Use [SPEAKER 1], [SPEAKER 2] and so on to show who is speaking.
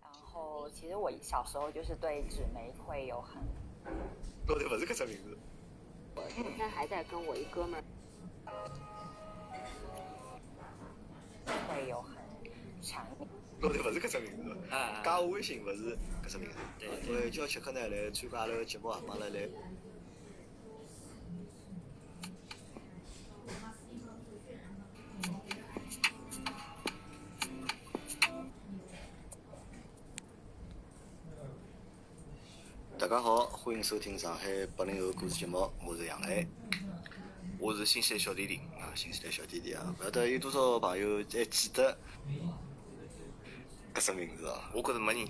[SPEAKER 1] 然后其实我小时候就是对纸媒会有很，
[SPEAKER 2] 老头不是个啥名字，
[SPEAKER 1] 我现在还在跟我一哥们儿会有很强烈。
[SPEAKER 2] 老头勿是搿只名字，
[SPEAKER 3] 啊
[SPEAKER 2] 加我微信勿是搿只名字。
[SPEAKER 3] 对
[SPEAKER 2] 因为叫切克呢来参加阿拉个节目啊，帮阿拉来。大家好，欢迎收听上海八零后故事节目，我是杨澜。
[SPEAKER 3] 我是新西兰小弟弟，
[SPEAKER 2] 啊，新西兰小弟弟啊，勿晓得有多少朋友还记得搿只名字哦。
[SPEAKER 3] 我觉着没人